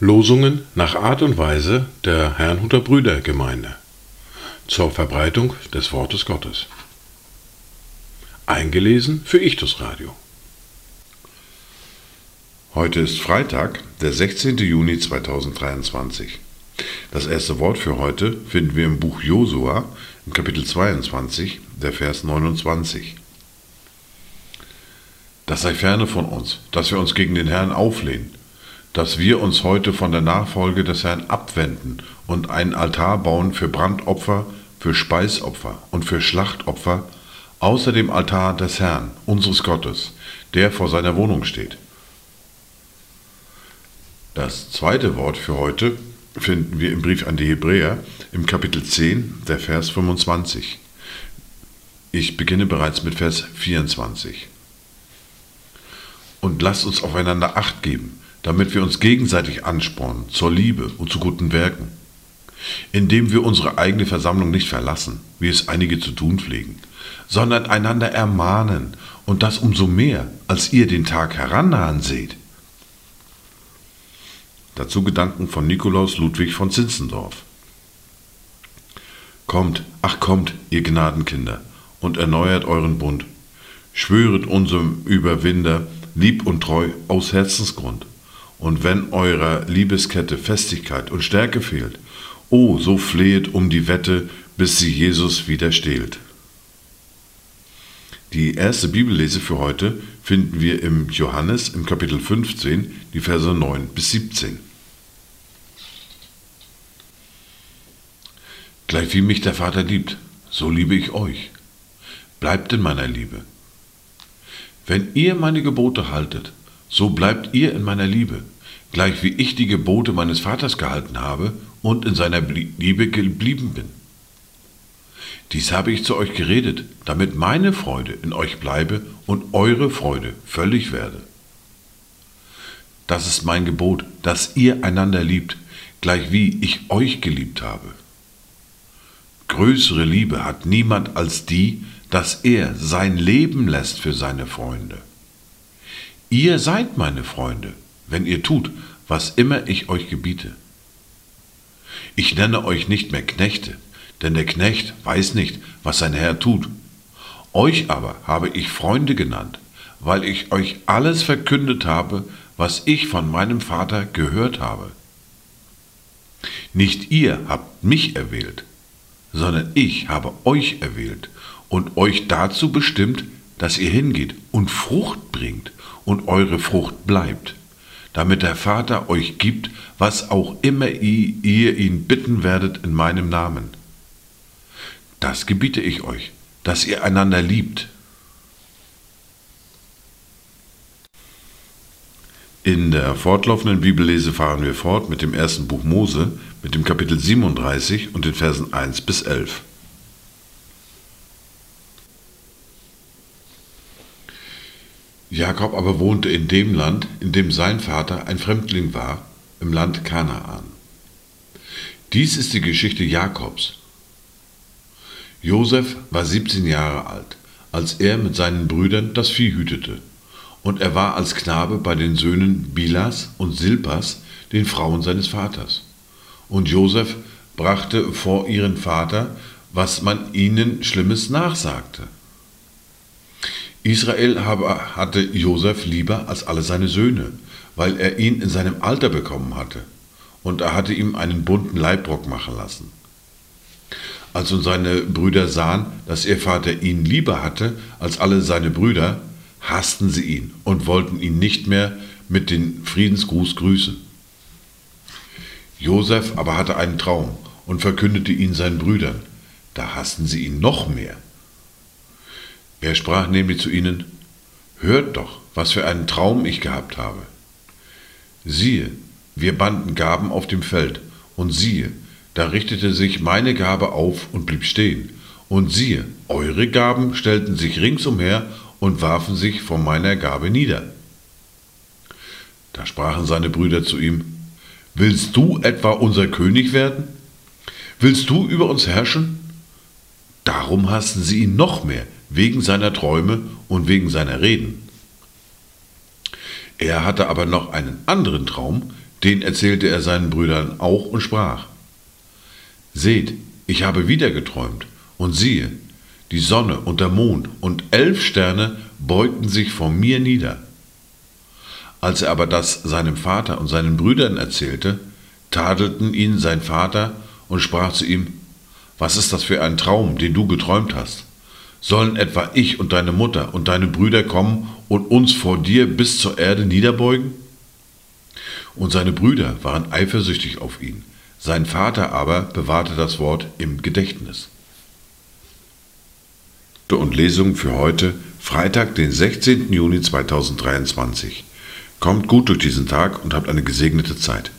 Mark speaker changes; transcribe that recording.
Speaker 1: Losungen nach Art und Weise der Herrnhuter Brüdergemeinde zur Verbreitung des Wortes Gottes. Eingelesen für Ichtus Radio. Heute ist Freitag, der 16. Juni 2023. Das erste Wort für heute finden wir im Buch Josua im Kapitel 22, der Vers 29. Das sei ferne von uns, dass wir uns gegen den Herrn auflehnen, dass wir uns heute von der Nachfolge des Herrn abwenden und einen Altar bauen für Brandopfer, für Speisopfer und für Schlachtopfer, außer dem Altar des Herrn, unseres Gottes, der vor seiner Wohnung steht. Das zweite Wort für heute finden wir im Brief an die Hebräer im Kapitel 10, der Vers 25. Ich beginne bereits mit Vers 24. Und lasst uns aufeinander acht geben, damit wir uns gegenseitig anspornen zur Liebe und zu guten Werken, indem wir unsere eigene Versammlung nicht verlassen, wie es einige zu tun pflegen, sondern einander ermahnen und das umso mehr, als ihr den Tag herannahen seht. Dazu Gedanken von Nikolaus Ludwig von Zinzendorf. Kommt, ach kommt, ihr Gnadenkinder, und erneuert euren Bund. Schwöret unserem Überwinder lieb und treu aus Herzensgrund. Und wenn eurer Liebeskette Festigkeit und Stärke fehlt, oh, so flehet um die Wette, bis sie Jesus wieder stehlt. Die erste Bibellese für heute finden wir im Johannes im Kapitel 15, die Verse 9 bis 17. Gleich wie mich der Vater liebt, so liebe ich euch. Bleibt in meiner Liebe. Wenn ihr meine Gebote haltet, so bleibt ihr in meiner Liebe, gleich wie ich die Gebote meines Vaters gehalten habe und in seiner Liebe geblieben bin. Dies habe ich zu euch geredet, damit meine Freude in euch bleibe und eure Freude völlig werde. Das ist mein Gebot, dass ihr einander liebt, gleich wie ich euch geliebt habe. Größere Liebe hat niemand als die, dass er sein Leben lässt für seine Freunde. Ihr seid meine Freunde, wenn ihr tut, was immer ich euch gebiete. Ich nenne euch nicht mehr Knechte, denn der Knecht weiß nicht, was sein Herr tut. Euch aber habe ich Freunde genannt, weil ich euch alles verkündet habe, was ich von meinem Vater gehört habe. Nicht ihr habt mich erwählt, sondern ich habe euch erwählt und euch dazu bestimmt, dass ihr hingeht und Frucht bringt und eure Frucht bleibt, damit der Vater euch gibt, was auch immer ihr ihn bitten werdet in meinem Namen. Das gebiete ich euch, dass ihr einander liebt. In der fortlaufenden Bibellese fahren wir fort mit dem ersten Buch Mose, mit dem Kapitel 37 und den Versen 1 bis 11. Jakob aber wohnte in dem Land, in dem sein Vater ein Fremdling war, im Land Kanaan. Dies ist die Geschichte Jakobs. Josef war 17 Jahre alt, als er mit seinen Brüdern das Vieh hütete, und er war als Knabe bei den Söhnen Bilas und Silpas, den Frauen seines Vaters. Und Josef brachte vor ihren Vater, was man ihnen Schlimmes nachsagte. Israel habe, hatte Josef lieber als alle seine Söhne, weil er ihn in seinem Alter bekommen hatte, und er hatte ihm einen bunten Leibrock machen lassen. Als nun seine Brüder sahen, dass ihr Vater ihn lieber hatte als alle seine Brüder, hassten sie ihn und wollten ihn nicht mehr mit dem Friedensgruß grüßen. Josef aber hatte einen Traum und verkündete ihn seinen Brüdern. Da hassten sie ihn noch mehr. Er sprach nämlich zu ihnen, Hört doch, was für einen Traum ich gehabt habe. Siehe, wir banden Gaben auf dem Feld, und siehe, da richtete sich meine Gabe auf und blieb stehen. Und siehe, eure Gaben stellten sich ringsumher und warfen sich vor meiner Gabe nieder. Da sprachen seine Brüder zu ihm, Willst du etwa unser König werden? Willst du über uns herrschen? Darum hassten sie ihn noch mehr, wegen seiner Träume und wegen seiner Reden. Er hatte aber noch einen anderen Traum, den erzählte er seinen Brüdern auch und sprach, Seht, ich habe wieder geträumt, und siehe, die Sonne und der Mond und elf Sterne beugten sich vor mir nieder. Als er aber das seinem Vater und seinen Brüdern erzählte, tadelten ihn sein Vater und sprach zu ihm, Was ist das für ein Traum, den du geträumt hast? Sollen etwa ich und deine Mutter und deine Brüder kommen und uns vor dir bis zur Erde niederbeugen? Und seine Brüder waren eifersüchtig auf ihn, sein Vater aber bewahrte das Wort im Gedächtnis. Und Lesung für heute, Freitag, den 16. Juni 2023. Kommt gut durch diesen Tag und habt eine gesegnete Zeit.